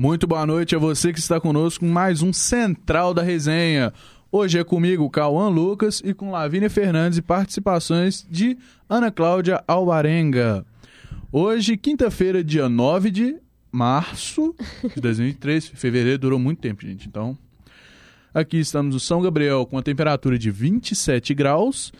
Muito boa noite a você que está conosco em mais um Central da Resenha. Hoje é comigo Cauã Lucas e com Lavínia Fernandes e participações de Ana Cláudia Alvarenga. Hoje, quinta-feira, dia 9 de março de 2023. Fevereiro durou muito tempo, gente. Então, aqui estamos no São Gabriel com a temperatura de 27 graus.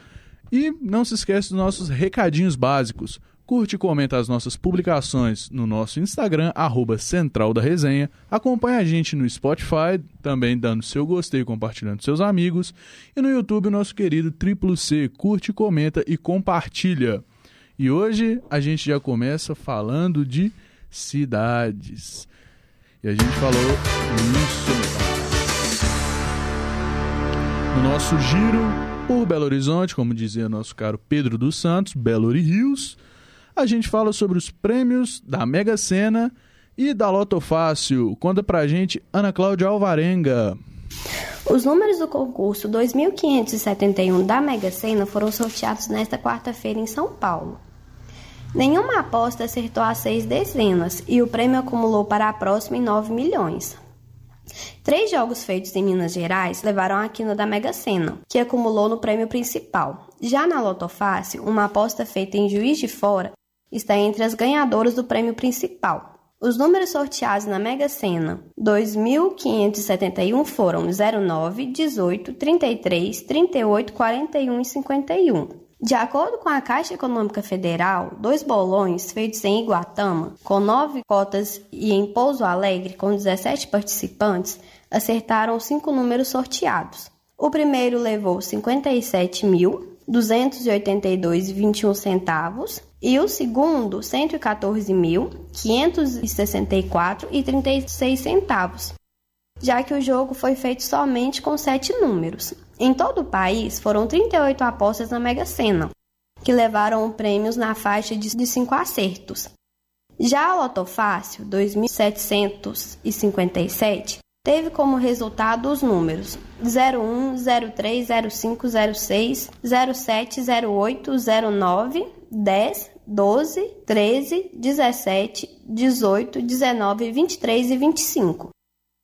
E não se esqueça dos nossos recadinhos básicos. Curte e comenta as nossas publicações no nosso Instagram, arroba Central da Resenha. Acompanhe a gente no Spotify, também dando seu gostei e compartilhando seus amigos. E no YouTube, nosso querido Triplo C. Curte, comenta e compartilha. E hoje a gente já começa falando de cidades. E a gente falou isso no nosso giro por Belo Horizonte, como dizia nosso caro Pedro dos Santos, Belo Rios. A gente fala sobre os prêmios da Mega Sena e da Loto Fácil. Conta pra gente Ana Cláudia Alvarenga. Os números do concurso 2571 da Mega Sena foram sorteados nesta quarta-feira em São Paulo. Nenhuma aposta acertou as seis dezenas e o prêmio acumulou para a próxima em 9 milhões. Três jogos feitos em Minas Gerais levaram a quina da Mega Sena, que acumulou no prêmio principal. Já na Loto Fácil, uma aposta feita em Juiz de Fora está entre as ganhadoras do prêmio principal. Os números sorteados na Mega Sena 2.571 foram 09, 18, 33, 38, 41 e 51. De acordo com a Caixa Econômica Federal, dois bolões feitos em Iguatama, com nove cotas, e em Pouso Alegre, com 17 participantes, acertaram cinco números sorteados. O primeiro levou 57.282,21 centavos e o segundo 114.564,36 centavos, já que o jogo foi feito somente com sete números. Em todo o país, foram 38 apostas na Mega Sena, que levaram prêmios na faixa de 5 acertos. Já a Loto Fácil 2757 teve como resultado os números 01, 03, 05, 06, 07, 08, 09, 10, 12, 13, 17, 18, 19, 23 e 25.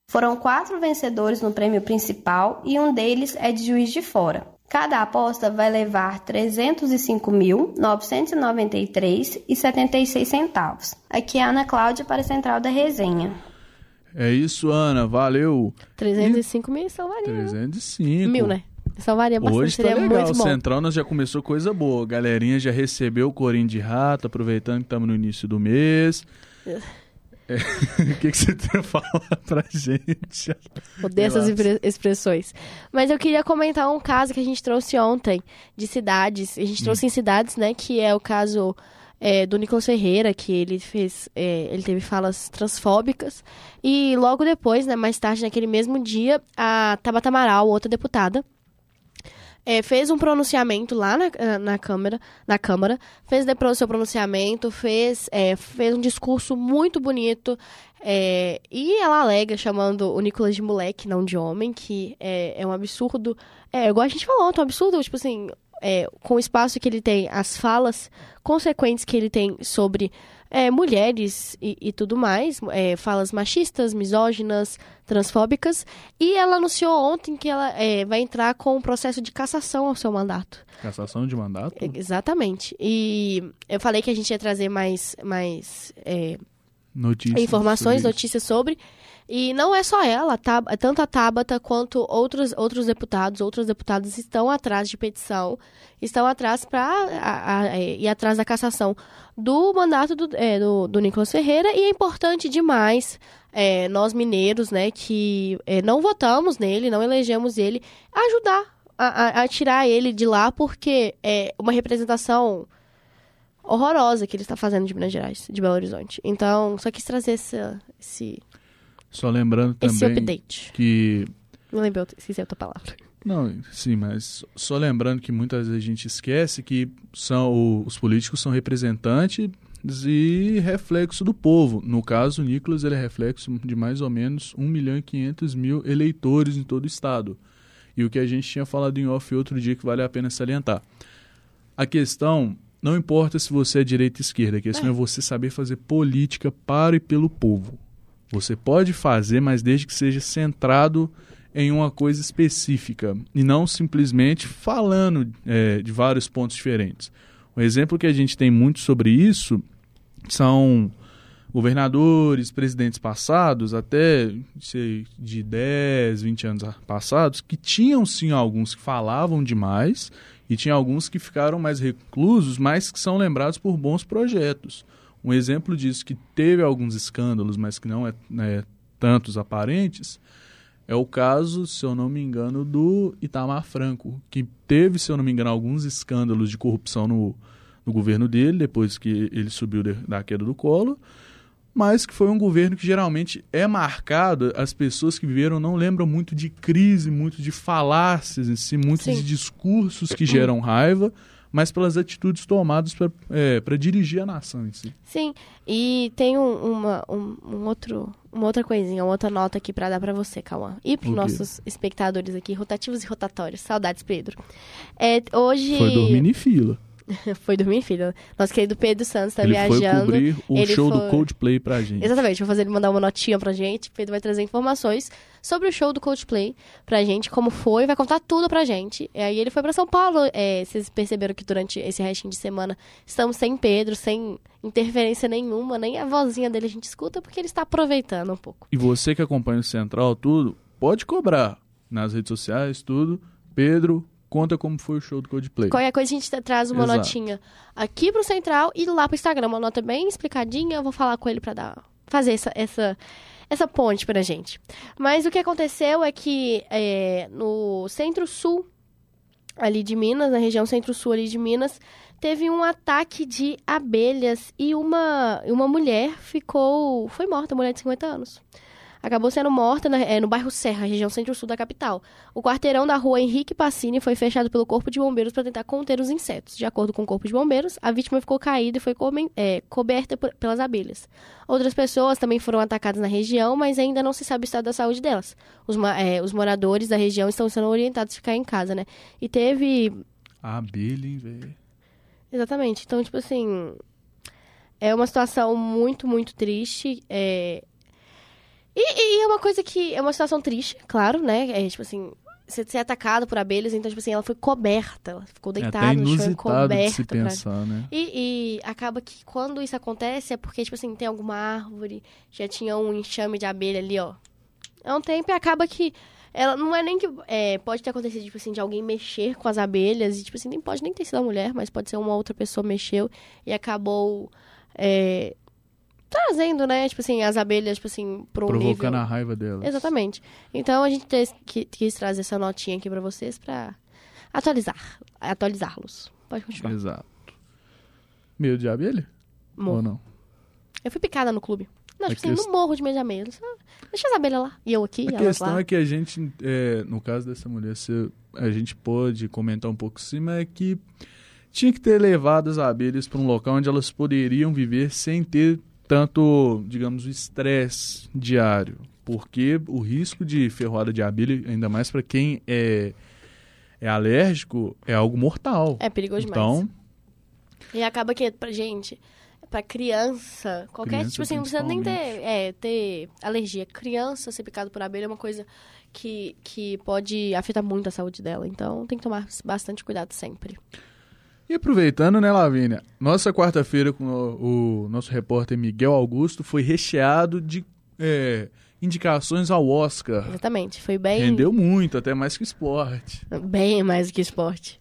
Foram quatro vencedores no prêmio principal e um deles é de Juiz de Fora. Cada aposta vai levar R$ 305.993,76 centavos. Aqui é a Ana Cláudia para a Central da Resenha. É isso, Ana. Valeu. 305 mil salvaria. 305. Mil, né? Salvaria bastante. Hoje tá seria legal. muito bom. Central nós já começou coisa boa. Galerinha já recebeu o corinho de rato, aproveitando que estamos no início do mês. É, O que, que você tem a falar pra gente? Odeio essas expressões. Mas eu queria comentar um caso que a gente trouxe ontem, de cidades. A gente Hum. trouxe em cidades, né? Que é o caso é, do Nicolas Ferreira, que ele fez. é, ele teve falas transfóbicas. E logo depois, né, mais tarde, naquele mesmo dia, a Tabata Amaral, outra deputada, é, fez um pronunciamento lá na, na- na Câmara, na Câmara, fez depois o seu pronunciamento, fez, é, fez um discurso muito bonito, é, e ela alega, chamando o Nicolas de moleque, não de homem, que é, é um absurdo, é, igual a gente falou ontem, um absurdo, tipo assim, é, com o espaço que ele tem, as falas consequentes que ele tem sobre é, mulheres e, e tudo mais, é, falas machistas, misóginas, transfóbicas, e ela anunciou ontem que ela é, vai entrar com um processo de cassação ao seu mandato. Cassação de mandato? Exatamente. E eu falei que a gente ia trazer mais, mais Notícias. informações, sobre notícias sobre. E não é só ela, tá? tanto a Tabata quanto outros, outros deputados, outras deputadas estão atrás de petição, estão atrás para ir atrás da cassação do mandato do, é, do, do Nicolas Ferreira. E é importante demais é, nós mineiros, né, que é, não votamos nele, não elegemos ele, ajudar a, a- a tirar ele de lá, porque é uma representação horrorosa que ele está fazendo de Minas Gerais, de Belo Horizonte. Então, só quis trazer essa, esse, Só lembrando esse também update. que Não lembrei, outra- esqueci a outra palavra. Não, sim, mas só lembrando que muitas vezes a gente esquece que são os políticos são representantes e reflexo do povo. No caso, o Nicolas ele é reflexo de mais ou menos 1 milhão e 500 mil eleitores em todo o estado. E o que a gente tinha falado em off outro dia que vale a pena salientar. A questão não importa se você é direita ou esquerda, a questão é, você saber fazer política para e pelo povo. Você pode fazer, mas desde que seja centrado em uma coisa específica e não simplesmente falando é, de vários pontos diferentes. Um exemplo que a gente tem muito sobre isso são governadores, presidentes passados, até sei, de 10, 20 anos passados, que tinham sim alguns que falavam demais e tinha alguns que ficaram mais reclusos, mas que são lembrados por bons projetos. Um exemplo disso que teve alguns escândalos, mas que não é, é tantos aparentes, é o caso, se eu não me engano, do Itamar Franco, que teve, se eu não me engano, alguns escândalos de corrupção no, no governo dele, depois que ele subiu de, da queda do colo, mas que foi um governo que geralmente é marcado, as pessoas que viveram não lembram muito de crise, muito de falácias em si, muito Sim. de discursos que geram raiva, mas pelas atitudes tomadas para é, dirigir a nação em si. Sim, e tem um, uma, um, um, outro, uma outra coisinha, uma outra nota aqui para dar para você, Cauã. E para os nossos espectadores aqui, rotativos e rotatórios. Saudades, Pedro. É, hoje... Foi dormir em fila. foi dormir, filho. Nosso querido Pedro Santos tá ele viajando. Foi cobrir o ele show foi... do Coldplay pra gente. Exatamente, vou fazer ele mandar uma notinha pra gente. Pedro vai trazer informações sobre o show do Coldplay pra gente, como foi, vai contar tudo pra gente. E aí ele foi pra São Paulo. É, vocês perceberam que durante esse restinho de semana estamos sem Pedro, sem interferência nenhuma, nem a vozinha dele a gente escuta, porque ele está aproveitando um pouco. E você que acompanha o Central, tudo, pode cobrar nas redes sociais, tudo. Pedro, conta como foi o show do Coldplay. Qualquer coisa a gente traz uma Exato. notinha aqui pro Central e lá pro Instagram, uma nota bem explicadinha. Eu vou falar com ele para dar fazer essa, essa, essa ponte pra gente. Mas o que aconteceu é que é, no centro-sul ali de Minas, na região centro-sul ali de Minas, teve um ataque de abelhas e uma, uma mulher ficou. Foi morta, mulher de 50 anos acabou sendo morta na, é, no bairro Serra, região centro-sul da capital. O quarteirão da rua Henrique Passini foi fechado pelo Corpo de Bombeiros para tentar conter os insetos. De acordo com o Corpo de Bombeiros, a vítima ficou caída e foi é, coberta por, pelas abelhas. Outras pessoas também foram atacadas na região, mas ainda não se sabe o estado da saúde delas. Os, é, os moradores da região estão sendo orientados a ficar em casa, né? E teve. A abelha, hein, velho? Exatamente. Então, tipo assim. É uma situação muito, muito triste. É, e, e, é uma coisa que é uma situação triste, claro, né? É tipo assim, você ser atacado por abelhas, então, tipo assim, ela foi coberta, ela ficou é deitada é no chão coberta. Se pensar, pra... né? E, e, acaba que quando isso acontece é porque, tipo assim, tem alguma árvore, já tinha um enxame de abelha ali, ó. É um tempo e acaba que. Ela não é nem que. É, pode ter acontecido, tipo assim, de alguém mexer com as abelhas, e, tipo assim, nem pode nem ter sido a mulher, mas pode ser uma outra pessoa mexeu e acabou. É, trazendo, né, tipo assim, as abelhas, tipo assim, pro Provocando nível... a raiva delas. Exatamente. Então a gente quis, quis trazer essa notinha aqui para vocês para atualizar, atualizá-los. Pode continuar. Exato. Medo de abelha? Morro. Ou não? Eu fui picada no clube. Não, tipo assim, não morro de medo de abelha. Só deixa as abelhas lá. E eu aqui, A questão lá. é que a gente, é, no caso dessa mulher, se a gente pode comentar um pouco cima, é que tinha que ter levado as abelhas para um local onde elas poderiam viver sem ter tanto, digamos, o estresse diário, porque o risco de ferroada de abelha, ainda mais para quem é, é alérgico, é algo mortal. É perigoso então, demais. E acaba que, pra gente, pra criança, qualquer, criança, tipo assim, não precisa nem ter, é, ter alergia. Criança ser picado por abelha é uma coisa que, que pode afetar muito a saúde dela. Então, tem que tomar bastante cuidado sempre. E aproveitando, né, Lavínia? Nossa quarta-feira com o, o, nosso repórter Miguel Augusto foi recheado de é, indicações ao Oscar. Exatamente, foi bem. Rendeu muito, até mais que esporte. Bem mais que esporte.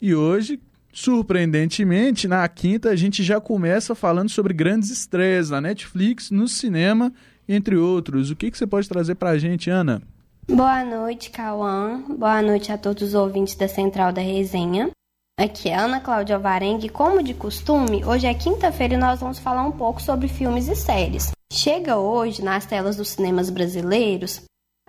E hoje, surpreendentemente, na quinta, a gente já começa falando sobre grandes estreias na Netflix, no cinema, entre outros. O que, que você pode trazer pra gente, Ana? Boa noite, Cauã. Boa noite a todos os ouvintes da Central da Resenha. Aqui é Ana Cláudia Alvarengue. Como de costume, hoje é quinta-feira e nós vamos falar um pouco sobre filmes e séries. Chega hoje, nas telas dos cinemas brasileiros,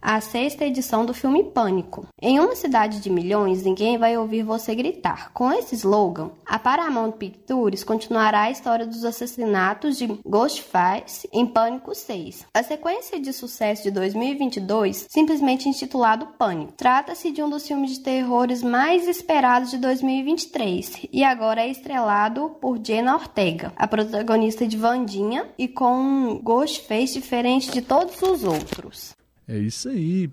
a sexta edição do filme Pânico. Em uma cidade de milhões, ninguém vai ouvir você gritar. Com esse slogan, a Paramount Pictures continuará a história dos assassinatos de Ghostface em Pânico 6. A sequência de sucesso de 2022, simplesmente intitulado Pânico, trata-se de um dos filmes de terrores mais esperados de 2023 e agora é estrelado por Jenna Ortega, a protagonista de Vandinha, e com um Ghostface diferente de todos os outros. É isso aí. O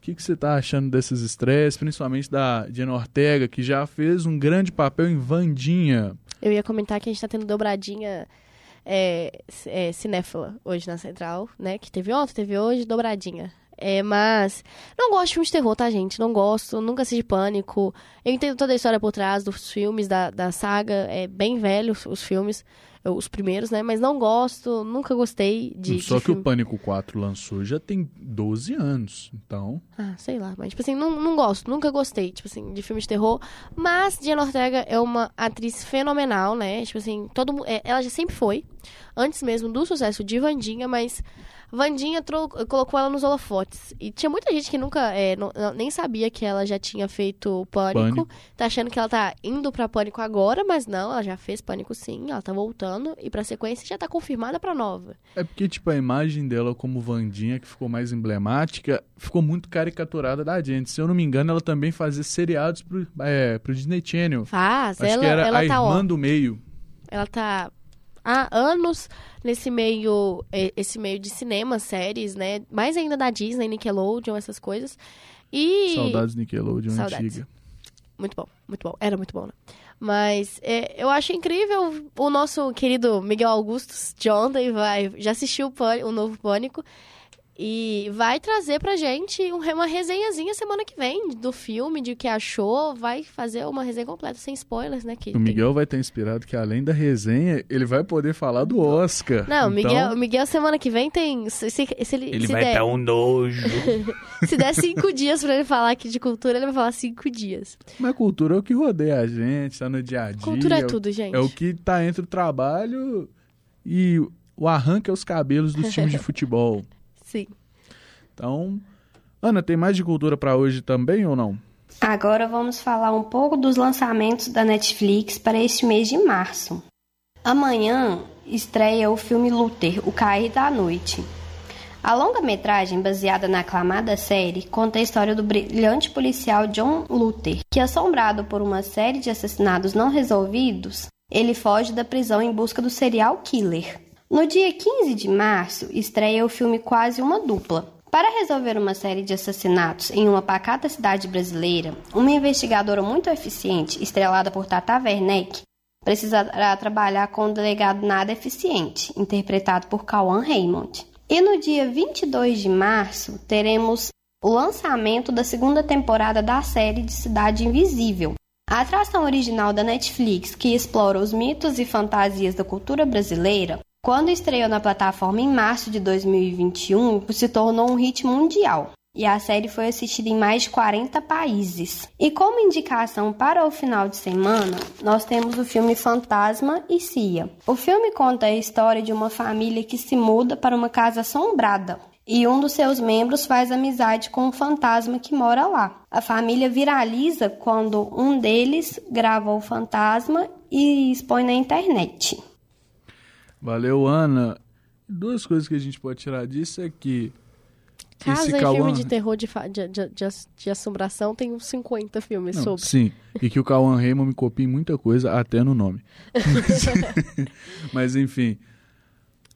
que, que você tá achando desses estresses, principalmente da Diana Ortega, que já fez um grande papel em Vandinha? Eu ia comentar que a gente tá tendo dobradinha é, é, cinéfila hoje na Central, né? Que teve ontem, teve hoje, dobradinha. É, mas não gosto de filmes de terror, tá, gente? Não gosto, nunca assisti Pânico. Eu entendo toda a história por trás dos filmes, da, da saga. É bem velho os filmes os primeiros, né? Mas não gosto, nunca gostei de. Só de que filme... o Pânico 4 lançou já tem 12 anos, então. Ah, sei lá, mas tipo assim, não, não gosto, nunca gostei, tipo assim, de filme de terror. Mas Diana Ortega é uma atriz fenomenal, né? Tipo assim, todo é, ela já sempre foi, antes mesmo do sucesso de Vandinha, mas Vandinha colocou ela nos holofotes. E tinha muita gente que nunca, é, não, nem sabia que ela já tinha feito Pânico. Pânico. Tá achando que ela tá indo pra Pânico agora, mas não, ela já fez Pânico sim, ela tá voltando. E pra sequência já tá confirmada pra nova. É porque, tipo, a imagem dela como Vandinha, que ficou mais emblemática, ficou muito caricaturada da gente. Se eu não me engano, ela também fazia seriados pro, é, pro Disney Channel. Faz, Acho ela, que era ela a tá, irmã ó, do meio. Ela tá há anos nesse meio esse meio de cinema, séries, né? Mais ainda da Disney, Nickelodeon, essas coisas. E Saudades Nickelodeon Saudades. antiga. muito bom, muito bom. Era muito bom, né? Mas é, eu acho incrível o nosso querido Miguel Augustus de ontem vai já assistiu o, Pânico, o novo Pânico e vai trazer pra gente um- uma resenhazinha semana que vem do filme, de o que achou. Vai fazer uma resenha completa, sem spoilers, né? Que O tem- Miguel vai ter inspirado que, além da resenha, ele vai poder falar do Oscar. Não, o Então, Miguel, o Miguel semana que vem tem. Se, se, se ele, Ele se vai der, dar um nojo. se der cinco dias pra ele falar aqui de cultura, ele vai falar cinco dias. Mas cultura é o que rodeia a gente, tá no dia a dia. Cultura é o- tudo, gente. É o que tá entre o trabalho e o arranque aos cabelos dos times de futebol. Sim. Então, Ana, tem mais de cultura pra hoje também ou não? Agora vamos falar um pouco dos lançamentos da Netflix para este mês de março. Amanhã estreia o filme Luther, O Cair da Noite. A longa-metragem, baseada na aclamada série, conta a história do brilhante policial John Luther, que, assombrado por uma série de assassinatos não resolvidos, ele foge da prisão em busca do serial killer. No dia 15 de março, estreia o filme Quase uma Dupla. Para resolver uma série de assassinatos em uma pacata cidade brasileira, uma investigadora muito eficiente, estrelada por Tata Werneck, precisará trabalhar com um delegado nada eficiente, interpretado por Cauã Raymond. E no dia 22 de março, teremos o lançamento da segunda temporada da série de Cidade Invisível. A atração original da Netflix, que explora os mitos e fantasias da cultura brasileira, quando estreou na plataforma em março de 2021, se tornou um hit mundial. E a série foi assistida em mais de 40 países. E como indicação para o final de semana, nós temos o filme Fantasma e Cia. O filme conta a história de uma família que se muda para uma casa assombrada. E um dos seus membros faz amizade com um fantasma que mora lá. A família viraliza quando um deles grava o fantasma e expõe na internet. Valeu, Ana. Duas coisas que a gente pode tirar disso é que Casa esse e Cauã... filme de terror de, de, de, de, ass- de assombração tem uns 50 filmes Não, sobre. Sim, e que o Cauã Raymond me copia muita coisa, até no nome. Mas, enfim,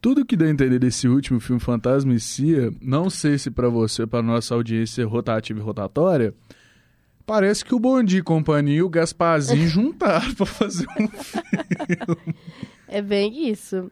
tudo que deu a entender desse último filme Fantasma e Cia, não sei se pra você, pra nossa audiência rotativa e rotatória, parece que o Bondi e companhia e o Gasparzinho juntaram pra fazer um filme. É bem isso.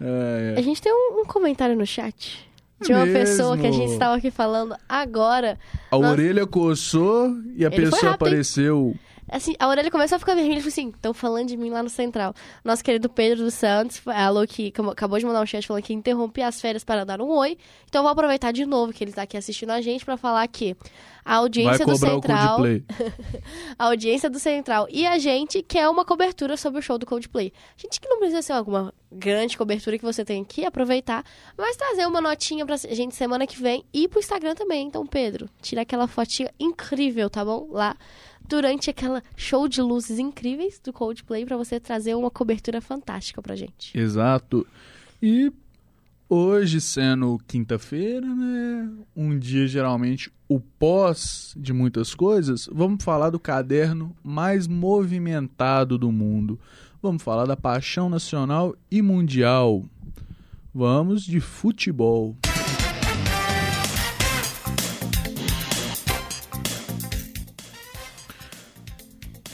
É, A gente tem um, um comentário no chat. De uma Mesmo? pessoa que a gente estava aqui falando agora. a Nossa. orelha coçou e a Ele pessoa rápido, hein? Assim, a orelha começou a ficar vermelha e falou assim: estão falando de mim lá no Central. Nosso querido Pedro dos Santos falou que acabou de mandar um chat falando que interrompi as férias para dar um oi. Então eu vou aproveitar de novo que ele tá aqui assistindo a gente para falar que a audiência do Central. a audiência do Central e a gente quer uma cobertura sobre o show do Coldplay. Gente que não precisa ser alguma grande cobertura que você tem que aproveitar, mas trazer uma notinha pra gente semana que vem e pro Instagram também. Então, Pedro, tira aquela fotinha incrível, tá bom? Lá durante aquela show de luzes incríveis do Coldplay para você trazer uma cobertura fantástica pra gente. Exato. E hoje sendo quinta-feira, né, um dia geralmente o pós de muitas coisas, vamos falar do caderno mais movimentado do mundo. Vamos falar da paixão nacional e mundial. Vamos de futebol.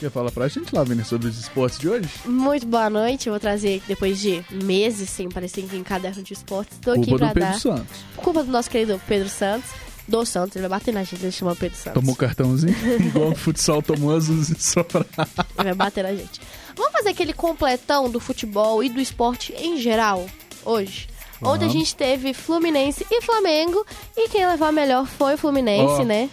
Quer falar pra gente, Lavínia, sobre os esportes de hoje? Muito boa noite. Eu vou trazer, depois de meses sem aparecer em caderno de esportes, tô aqui pra do Pedro dar... Santos. Culpa do nosso querido Pedro Santos. Do Santos, ele vai bater na gente, ele chama Pedro Santos. Tomou cartãozinho, igual o futsal tomou azulzinho só pra... Ele vai bater na gente. Vamos fazer aquele completão do futebol e do esporte em geral, hoje? Vamos. Ontem a gente teve Fluminense e Flamengo, e quem levou a melhor foi o Fluminense, Ó. né?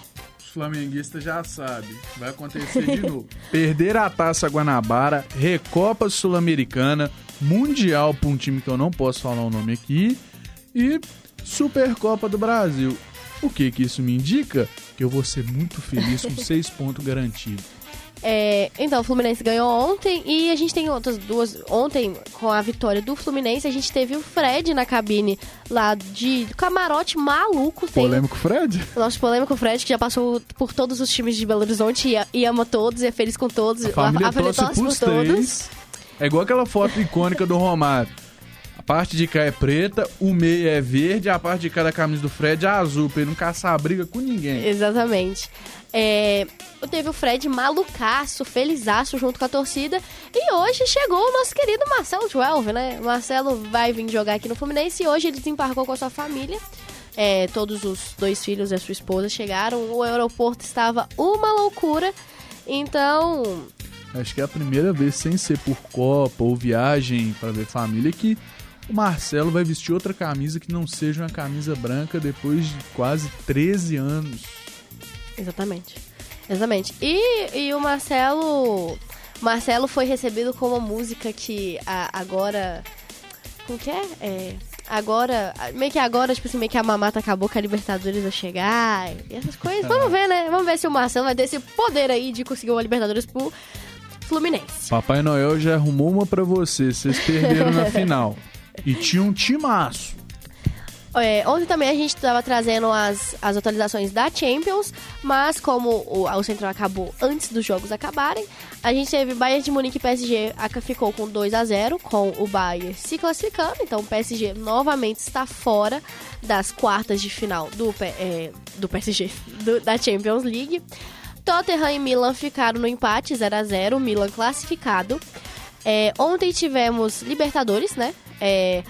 Os flamenguistas já sabem, vai acontecer de novo. Perder a Taça Guanabara, Recopa Sul-Americana, Mundial pra um time que eu não posso falar o nome aqui e Supercopa do Brasil. O que que isso me indica? Que eu vou ser muito feliz com seis pontos garantidos. É, então, o Fluminense ganhou ontem e a gente tem outras duas. Ontem, com a vitória do Fluminense, a gente teve o Fred na cabine lá de camarote maluco. Tem Polêmico Fred? o nosso polêmico Fred, que já passou por todos os times de Belo Horizonte e, e ama todos e é feliz com todos. A família torce torce pros três. É igual aquela foto icônica do Romário. A parte de cá é preta, o meio é verde, a parte de cá da camisa do Fred é azul, pra ele não caçar briga com ninguém. Exatamente. É, teve o Fred malucaço, felizaço junto com a torcida. E hoje chegou o nosso querido Marcelo 12, né? O Marcelo vai vir jogar aqui no Fluminense e hoje ele desembarcou com a sua família. É, todos os dois filhos e a sua esposa chegaram. O aeroporto estava uma loucura. Então, Acho que é a primeira vez, sem ser por Copa ou viagem pra ver família, que o Marcelo vai vestir outra camisa que não seja uma camisa branca depois de quase 13 anos. Exatamente. Exatamente. E, e o Marcelo. Marcelo foi recebido com uma música que a- agora. Como que é? É. Agora. Meio que agora, tipo assim, meio que a mamata acabou com a Libertadores a chegar. E essas coisas. Vamos ver, né? Vamos ver se o Marcelo vai ter esse poder aí de conseguir uma Libertadores pro Fluminense. Papai Noel já arrumou uma pra você, vocês perderam na final. E tinha um timaço. É, ontem também a gente estava trazendo as, as atualizações da Champions, mas como o, o Central acabou antes dos jogos acabarem, a gente teve Bayern de Munique e PSG ficou com 2 a 0 com o Bayern se classificando, então o PSG novamente está fora das quartas de final do, é, do PSG, do- da Champions League. Tottenham e Milan ficaram no empate 0 a 0 Milan classificado. É, ontem tivemos Libertadores, né? É,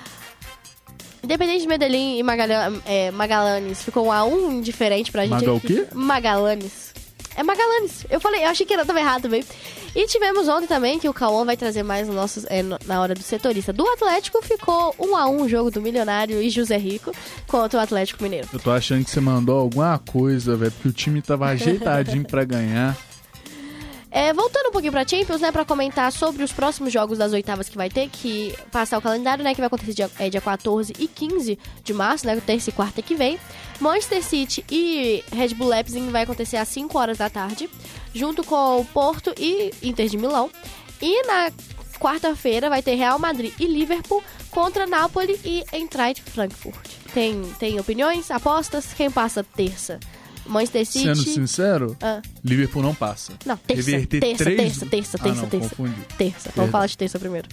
Independente de Medellín e Magalha- é, Magallanes ficou um a um indiferente pra gente. Maga o quê? Magallanes. É Magallanes. Eu falei, eu achei que era tava errado também. E tivemos ontem também que o Cauã vai trazer mais nos nossos, é, na hora do setorista. Do Atlético ficou um a um o jogo do Milionário e José Rico contra o Atlético Mineiro. Eu tô achando que você mandou alguma coisa, velho, porque o time tava ajeitadinho pra ganhar. É, voltando um pouquinho pra Champions, né, pra comentar sobre os próximos jogos das oitavas que vai ter, que passar o calendário, né, que vai acontecer dia, é, dia 14 e 15 de março, né, terça e quarta que vem. Manchester City e Red Bull Leipzig vai acontecer às 5 horas da tarde, junto com o Porto e Inter de Milão. E na quarta-feira vai ter Real Madrid e Liverpool contra Napoli e Eintracht Frankfurt. Tem, tem opiniões, apostas? Quem passa terça? Manchester City... Sendo sincero, Ah. Liverpool não passa. Não, terça, Reverter terça, três- terça, terça, Ah, terça, não, terça. confundi. Terça, vamos falar de terça primeiro.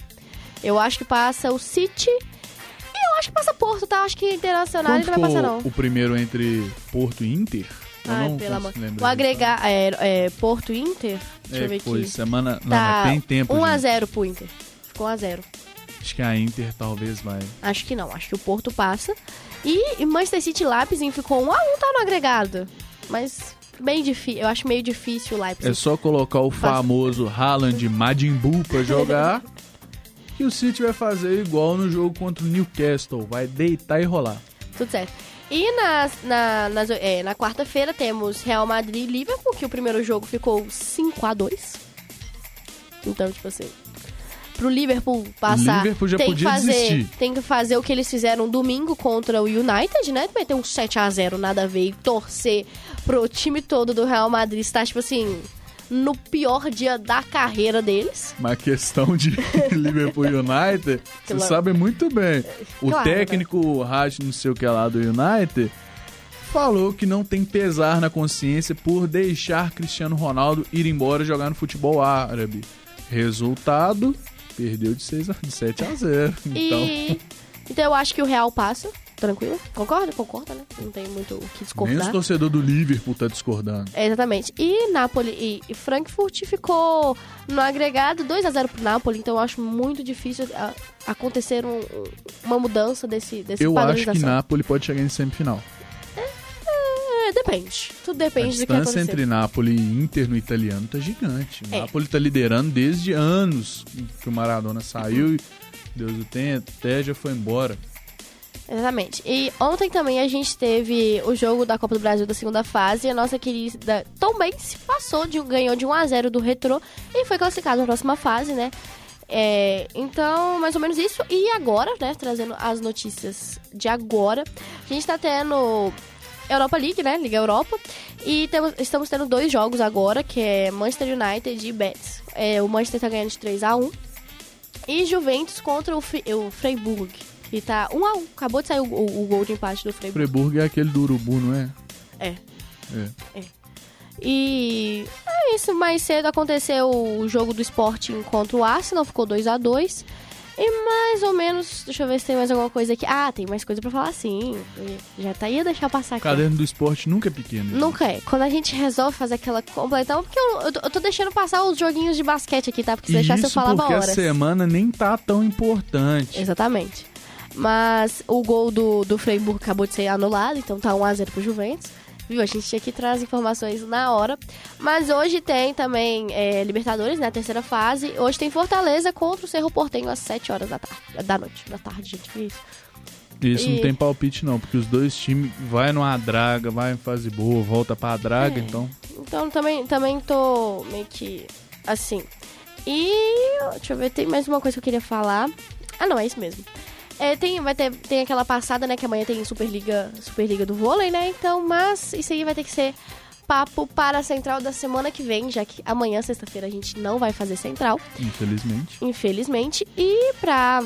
Eu acho que passa o City e eu acho que passa Porto, tá? Acho que Internacional Quanto ele não vai passar, não. o primeiro entre Porto e Inter? Não pelo amor. O agregar é, é, Porto e Inter, deixa É, eu ver foi aqui. semana... Não, Tá tem tempo, 1 a gente. 0 pro Inter. Ficou 1 a 0 Acho que a Inter talvez vai. Acho que não, acho que o Porto passa. E, e Manchester City Leipzig ficou 1 a 1 tá no agregado. Mas bem difícil. Eu acho meio difícil o Leipzig. É só colocar o famoso Haaland Majin Buu pra jogar. que o City vai fazer igual no jogo contra o Newcastle. Vai deitar e rolar. Tudo certo. E nas, na, nas- é, na quarta-feira temos Real Madrid e Liverpool, que o primeiro jogo ficou 5 a 2 Então, tipo assim. Pro Liverpool passar. Liverpool já tem podia que fazer, desistir. Tem que fazer o que eles fizeram domingo contra o United, né? Vai ter um 7 a 0 nada a ver. E torcer pro time todo do Real Madrid estar, tipo assim, no pior dia da carreira deles. Mas questão de Liverpool United, vocês sabem muito bem. O Claro, né? técnico Raj, não sei o que lá do United, falou que não tem pesar na consciência por deixar Cristiano Ronaldo ir embora jogar no futebol árabe. Resultado, perdeu de, 6 a, de 7 a 0. Então, E. Então eu acho que o Real passa. Tranquilo? Concorda? Concorda, né? Não tem muito o que nem discordar. os torcedor do Liverpool tá discordando. É, exatamente. E Napoli e, Frankfurt ficou no agregado 2 a 0 pro Napoli, então eu acho muito difícil a- acontecer um- um- uma mudança desse, desse Eu acho que Napoli pode chegar em semifinal. Depende. Tudo A depende do que distância acontecer. entre Napoli e Inter no italiano tá gigante. O É. Napoli tá liderando desde anos que o Maradona saiu e Deus o tenha, até já foi embora. Exatamente. E ontem também a gente teve o jogo da Copa do Brasil da segunda fase. E a nossa querida Tom Benz passou, de, ganhou de 1 a 0 do Retro e foi classificado na próxima fase, né? É, então, mais ou menos isso. E agora, né, trazendo as notícias de agora, a gente tá tendo Europa League, né? Liga Europa. E temos, estamos tendo dois jogos agora, que é Manchester United e Betis. É, o Manchester tá ganhando de 3 a 1 E Juventus contra o, Fre- o Freiburg. Que tá 1 a 1 Acabou de sair o, o- o gol de empate do Freiburg. Freiburg é aquele do Urubu, não é? É. É. E é isso, mais cedo aconteceu o jogo do Sporting contra o Arsenal, ficou 2 a 2 E mais ou menos, deixa eu ver se tem mais alguma coisa aqui. Ah, tem mais coisa pra falar sim. Já tá ia deixar passar O aqui. ó. caderno do esporte nunca é pequeno. Nunca é. Quando a gente resolve fazer aquela completão, porque eu, eu, tô- eu tô deixando passar os joguinhos de basquete aqui, tá? Porque se deixasse eu falava porque horas. a semana nem tá tão importante. Exatamente. Mas o gol do, do Freiburg acabou de ser anulado, então tá 1x0 pro Juventus. Viu? A gente tinha que trazer informações na hora. Mas hoje tem também é, Libertadores, né? A terceira fase. Hoje tem Fortaleza contra o Cerro Portenho às 7 horas da tarde. Da noite. Da tarde, gente. Que isso? Isso E- não tem palpite não, porque os dois times vai numa draga, vai em fase boa, volta pra draga, É. então... Então também, também tô meio que assim. E deixa eu ver, tem mais uma coisa que eu queria falar. Ah, não, é isso mesmo. É, tem, vai ter, tem aquela passada, né, que amanhã tem Superliga, Superliga do vôlei, né? Então, mas isso aí vai ter que ser papo para a central da semana que vem, já que amanhã, sexta-feira, a gente não vai fazer central, Infelizmente. infelizmente. E pra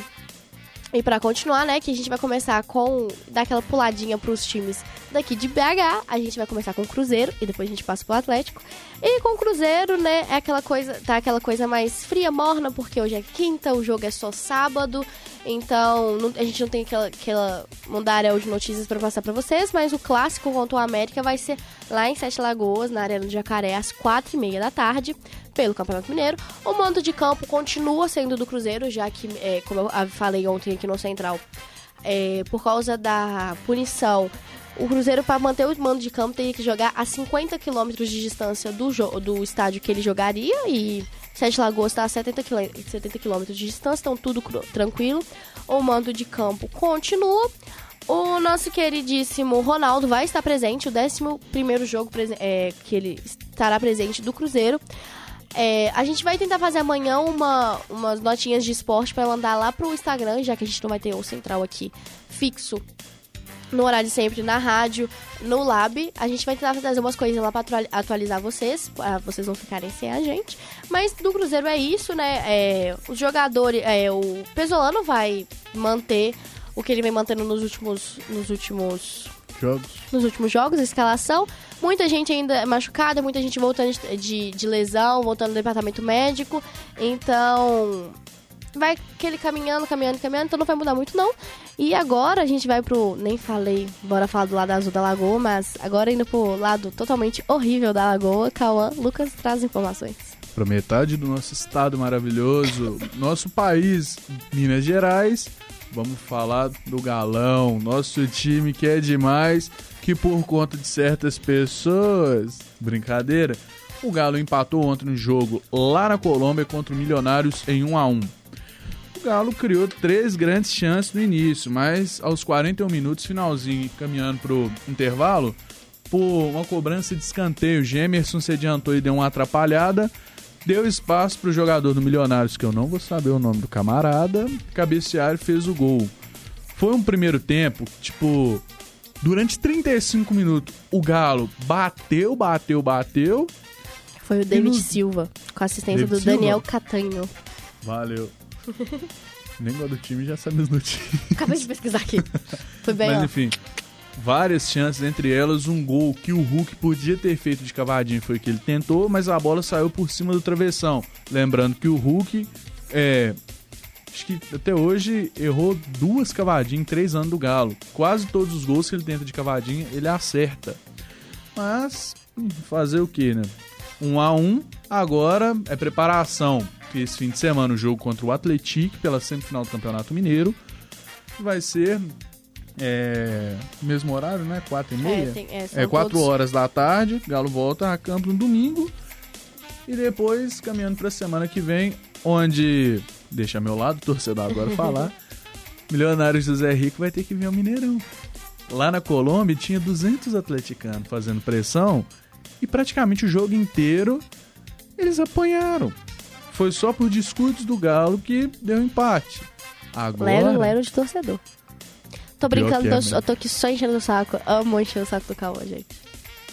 e pra continuar, né, que a gente vai começar com dar aquela puladinha pros times daqui de BH. A gente vai começar com o Cruzeiro e depois a gente passa pro Atlético. E com o Cruzeiro, né, é aquela coisa, tá aquela coisa mais fria, morna, porque hoje é quinta, o jogo é só sábado. Então, não- a gente não tem aquela, aquela mundaréu de notícias pra passar pra vocês, mas o clássico contra o América vai ser lá em Sete Lagoas, na Arena do Jacaré, às quatro e meia da tarde, pelo Campeonato Mineiro. O mando de campo continua sendo do Cruzeiro, já que, é, como eu falei ontem aqui no Central, é, por causa da punição, o Cruzeiro, para manter o mando de campo, teria que jogar a 50 quilômetros de distância do, do estádio que ele jogaria e Sete Lagoas está a 70 quilô- 70 quilômetros de distância, então tudo tranquilo. O mando de campo continua. O nosso queridíssimo Ronaldo vai estar presente, o 11 jogo é, que ele estará presente do Cruzeiro. É, a gente vai tentar fazer amanhã uma, umas notinhas de esporte para mandar lá pro Instagram, já que a gente não vai ter o central aqui fixo no horário de sempre na rádio, no Lab. A gente vai tentar trazer umas coisinhas lá pra atual- atualizar vocês, pra vocês não ficarem sem a gente. Mas do Cruzeiro é isso, né? É, os jogadores, é, o Pesolano vai manter o que ele vem mantendo nos últimos, nos últimos Jogos. nos últimos jogos, a escalação. Muita gente ainda machucada, muita gente voltando de, de, de lesão, voltando do departamento médico. Então, vai aquele caminhando, caminhando, caminhando, então não vai mudar muito não. E agora a gente vai pro, nem falei, bora falar do lado azul da lagoa, mas agora indo pro lado totalmente horrível da lagoa, Cauã, Lucas traz informações. Pra metade do nosso estado maravilhoso, nosso país, Minas Gerais, Vamos falar do Galão, nosso time que é demais, que por conta de certas pessoas, brincadeira, o Galo empatou ontem no jogo lá na Colômbia contra o Milionários em 1 a 1. O Galo criou três grandes chances no início, mas aos 41 minutos, finalzinho, caminhando pro intervalo, por uma cobrança de escanteio, Gemerson se adiantou e deu uma atrapalhada deu espaço para o jogador do Milionários, que eu não vou saber o nome do camarada, cabecear e fez o gol. Foi um primeiro tempo, tipo, durante 35 minutos, o Galo bateu, bateu, bateu. Foi o David no... Silva, com a assistência David do Silva? Daniel Catanho. Valeu. Nem gosto do time, já sabe as notícias. Acabei de pesquisar aqui. Foi bem, Mas ó. enfim, várias chances, entre elas um gol que o Hulk podia ter feito de cavadinho, foi o que ele tentou, mas a bola saiu por cima do travessão. Lembrando que o Hulk, é, acho que até hoje errou duas cavadinhas em três anos do Galo. Quase todos os gols que ele tenta de cavadinha, ele acerta. Mas, hum, fazer o que, né? Um a um, agora é preparação. Esse fim de semana o jogo contra o Atlético pela semifinal do Campeonato Mineiro vai ser é, mesmo horário, né? Quatro e meia. É, tem, é, é quatro todos... horas da tarde. Galo volta a campo no domingo. E depois caminhando para a semana que vem, onde deixa meu lado torcedor agora falar. Milionário José Rico vai ter que vir ao Mineirão. Lá na Colômbia tinha 200 atleticanos fazendo pressão e praticamente o jogo inteiro eles apanharam. Foi só por descuidos do Galo que deu empate. Agora... Lero, lero de torcedor. Tô brincando, é, tô, eu tô aqui só enchendo o saco. Amo encher o saco do Cauã, gente.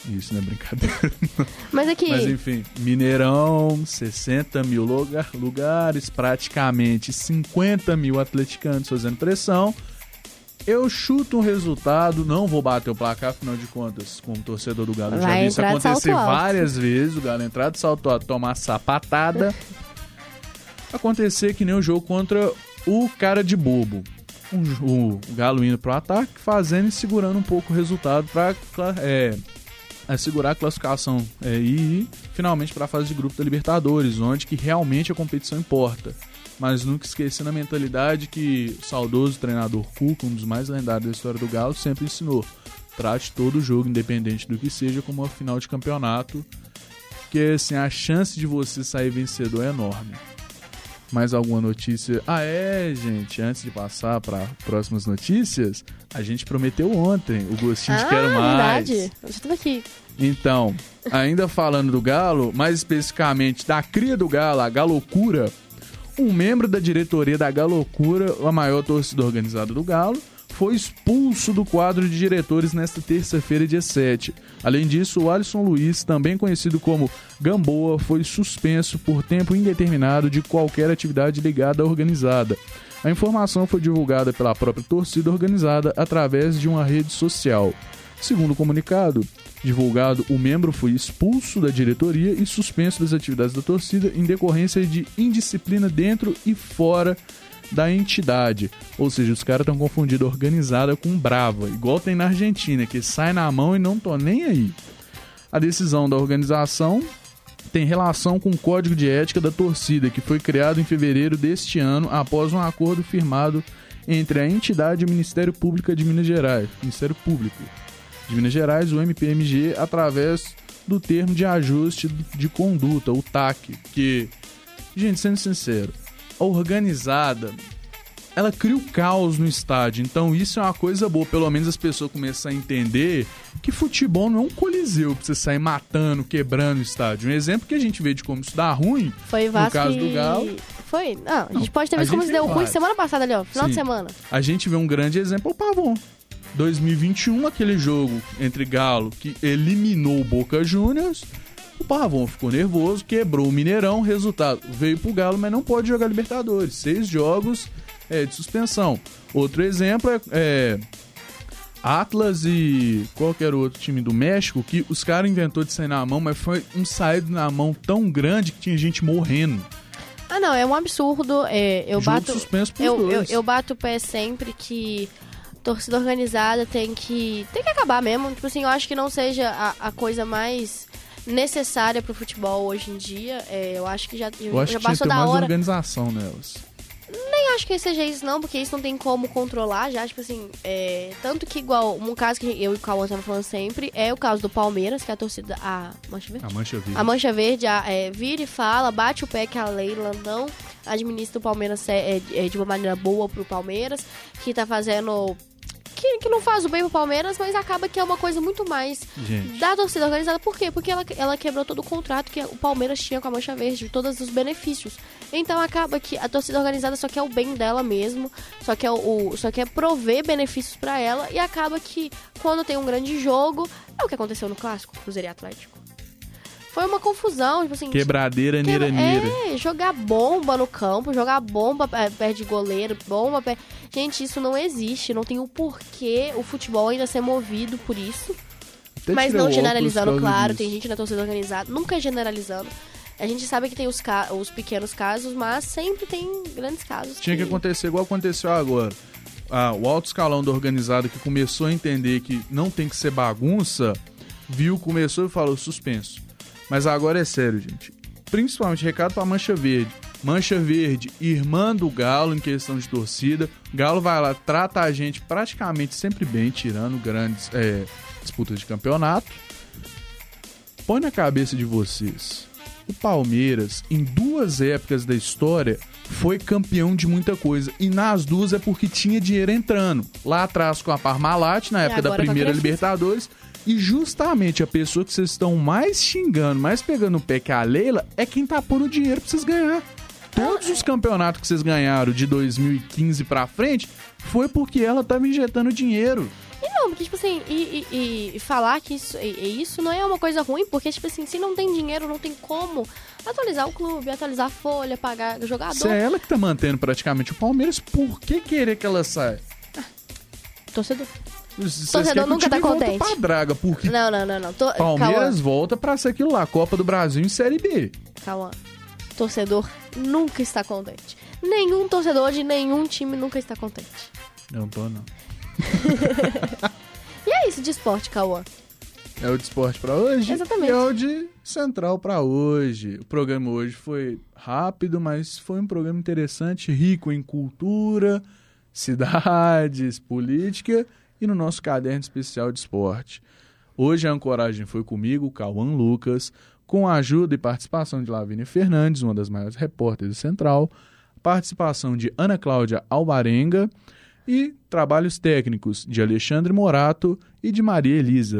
Isso não é brincadeira. Mas aqui. Mas enfim, Mineirão, 60 mil lugar, lugares, praticamente 50 mil atleticanos fazendo pressão. Eu chuto um resultado, não vou bater o placar, afinal de contas, como torcedor do Galo, já vi isso acontecer várias vezes. O Galo entrar de salto alto, tomar sapatada. acontecer que nem o jogo contra o cara de bobo o, o Galo indo pro ataque, fazendo e segurando um pouco o resultado para é, assegurar a classificação é, e finalmente para a fase de grupo da Libertadores, onde que realmente a competição importa. Mas nunca esquecendo a mentalidade que o saudoso treinador Cuca, um dos mais lendários da história do Galo, sempre ensinou. Trate todo jogo, independente do que seja, como uma final de campeonato, que assim, a chance de você sair vencedor é enorme. Mais alguma notícia? Ah, é, gente. Antes de passar para próximas notícias, a gente prometeu ontem o gostinho ah, de Quero Mais. verdade. Eu já tava aqui. Então, ainda falando do Galo, mais especificamente da cria do Galo, a Galocura, um membro da diretoria da Galocura, a maior torcida organizada do Galo, foi expulso do quadro de diretores nesta terça-feira, dia 7. Além disso, o Alisson Luiz, também conhecido como Gamboa, foi suspenso por tempo indeterminado de qualquer atividade ligada à organizada. A informação foi divulgada pela própria torcida organizada através de uma rede social. Segundo o comunicado divulgado, o membro foi expulso da diretoria e suspenso das atividades da torcida em decorrência de indisciplina dentro e fora da entidade. Ou seja, os caras estão confundindo organizada com brava, igual tem na Argentina, que sai na mão e não tô nem aí. A decisão da organização tem relação com o Código de Ética da Torcida, que foi criado em fevereiro deste ano após um acordo firmado entre a entidade e o Ministério Público de Minas Gerais, Ministério Público de Minas Gerais, o MPMG, através do termo de ajuste de conduta, o TAC, que, gente, sendo sincero, organizada, ela cria o caos no estádio. Então isso é uma coisa boa. Pelo menos as pessoas começam a entender que futebol não é um coliseu pra você sair matando, quebrando o estádio. Um exemplo que a gente vê de como isso dá ruim, Foi no caso do Galo... Foi? Não, a gente pode ter visto como isso deu ruim semana passada ali, ó. Final Sim. de semana. A gente vê um grande exemplo, o Pavon. 2021, aquele jogo entre Galo que eliminou o Boca Juniors o Pavon ficou nervoso, quebrou o Mineirão, resultado, veio pro Galo, mas não pode jogar Libertadores. Seis jogos é, de suspensão. Outro exemplo é, é Atlas e qualquer outro time do México que os caras inventou de sair na mão, mas foi um saído na mão tão grande que tinha gente morrendo. Ah, não, é um absurdo. É, eu Jogo bato. Suspenso por eu, eu, eu, bato o pé sempre que torcida organizada tem que. tem que acabar mesmo. Tipo assim, eu acho que não seja a, a coisa mais necessária pro futebol hoje em dia. É, eu acho que já, eu acho já que passou tinha da mais hora. organização nelas. Nem acho que seja isso, não, porque isso não tem como controlar já, tipo assim, é, tanto que igual, um caso que eu e o Cauã estavam falando sempre, é o caso do Palmeiras, que a torcida, a Mancha Verde? A Mancha Verde. A Mancha Verde a, é, vira e fala, bate o pé que a Leila não administra o Palmeiras é, é, de uma maneira boa pro Palmeiras, que tá fazendo que, que não faz o bem pro Palmeiras, mas acaba que é uma coisa muito mais Gente. da torcida organizada. Por quê? Porque ela, ela quebrou todo o contrato que o Palmeiras tinha com a Mancha Verde, todos os benefícios. Então acaba que a torcida organizada só quer o bem dela mesmo, só quer, o, só quer prover benefícios para ela, e acaba que quando tem um grande jogo, é o que aconteceu no Clássico, Cruzeiro e Atlético. Foi uma confusão, tipo assim. Quebradeira, neira, neira. É, jogar bomba no campo, jogar bomba é, perto de goleiro, bomba perto... Gente, isso não existe, não tem o porquê o futebol ainda ser movido por isso. Até Mas não generalizando, claro, tem gente na torcida organizada, nunca generalizando. A gente sabe que tem os, ca- os pequenos casos, mas sempre tem grandes casos. Tinha que acontecer igual aconteceu agora. Ah, o alto escalão da organizada que começou a entender que não tem que ser bagunça, viu, começou e falou suspenso. Mas agora é sério, gente. Principalmente recado pra Mancha Verde. Mancha Verde, irmã do Galo em questão de torcida. O Galo vai lá, trata a gente praticamente sempre bem, tirando grandes é, disputas de campeonato. Põe na cabeça de vocês. O Palmeiras, em duas épocas da história, foi campeão de muita coisa. E nas duas é porque tinha dinheiro entrando. Lá atrás com a Parmalat, na época da primeira. Libertadores. E justamente a pessoa que vocês estão mais xingando, mais pegando o pé que a Leila, é quem tá pondo dinheiro pra vocês ganhar. Todos os campeonatos que vocês ganharam de 2015 pra frente foi porque ela tava injetando dinheiro. E não, porque, tipo assim, e, e- e falar que isso, e- isso não é uma coisa ruim, porque, tipo assim, se não tem dinheiro, não tem como atualizar o clube, atualizar a folha, pagar jogador. Se é ela que tá mantendo praticamente o Palmeiras, por que querer que ela saia? Torcedor. Torcedor o nunca tá contente. Pra draga, porque Não, não, não, não. To- Palmeiras volta pra ser aquilo lá, Copa do Brasil em Série B. Calma, calma. Torcedor nunca está contente. Nenhum torcedor de nenhum time nunca está contente. Não tô, não. E é isso de esporte, Cauã. É o de esporte pra hoje Exatamente. e é o de central pra hoje. O programa hoje foi rápido, mas foi um programa interessante, rico em cultura, cidades, política e no nosso caderno especial de esporte. Hoje a ancoragem foi comigo, Cauã Lucas, com a ajuda e participação de Lavínia Fernandes, uma das maiores repórteres do Central, participação de Ana Cláudia Alvarenga e trabalhos técnicos de Alexandre Morato e de Maria Elisa.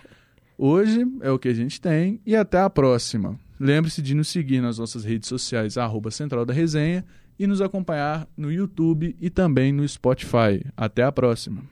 Hoje é o que a gente tem e até a próxima. Lembre-se de nos seguir nas nossas redes sociais, arroba Central da Resenha, e nos acompanhar no YouTube e também no Spotify. Até a próxima.